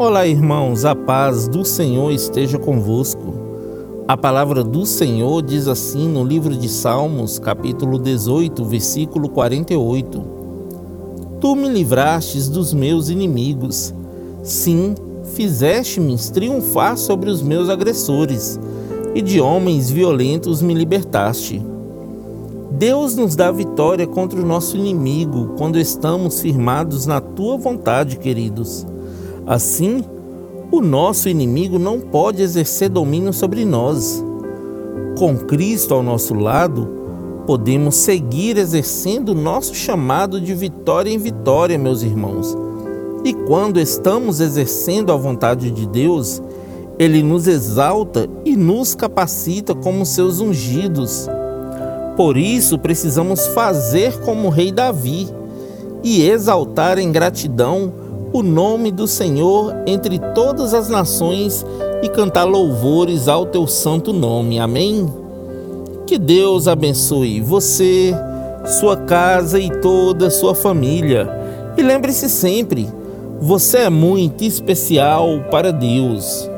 Olá, irmãos, a paz do Senhor esteja convosco. A palavra do Senhor diz assim no livro de Salmos, capítulo 18, versículo 48: Tu me livrastes dos meus inimigos. Sim, fizeste-me triunfar sobre os meus agressores, e de homens violentos me libertaste. Deus nos dá vitória contra o nosso inimigo quando estamos firmados na tua vontade, queridos. Assim, o nosso inimigo não pode exercer domínio sobre nós. Com Cristo ao nosso lado, podemos seguir exercendo nosso chamado de vitória em vitória, meus irmãos. E quando estamos exercendo a vontade de Deus, Ele nos exalta e nos capacita como seus ungidos. Por isso, precisamos fazer como o rei Davi e exaltar em gratidão o nome do Senhor entre todas as nações e cantar louvores ao teu santo nome. Amém? Que Deus abençoe você, sua casa e toda a sua família. E lembre-se sempre, você é muito especial para Deus.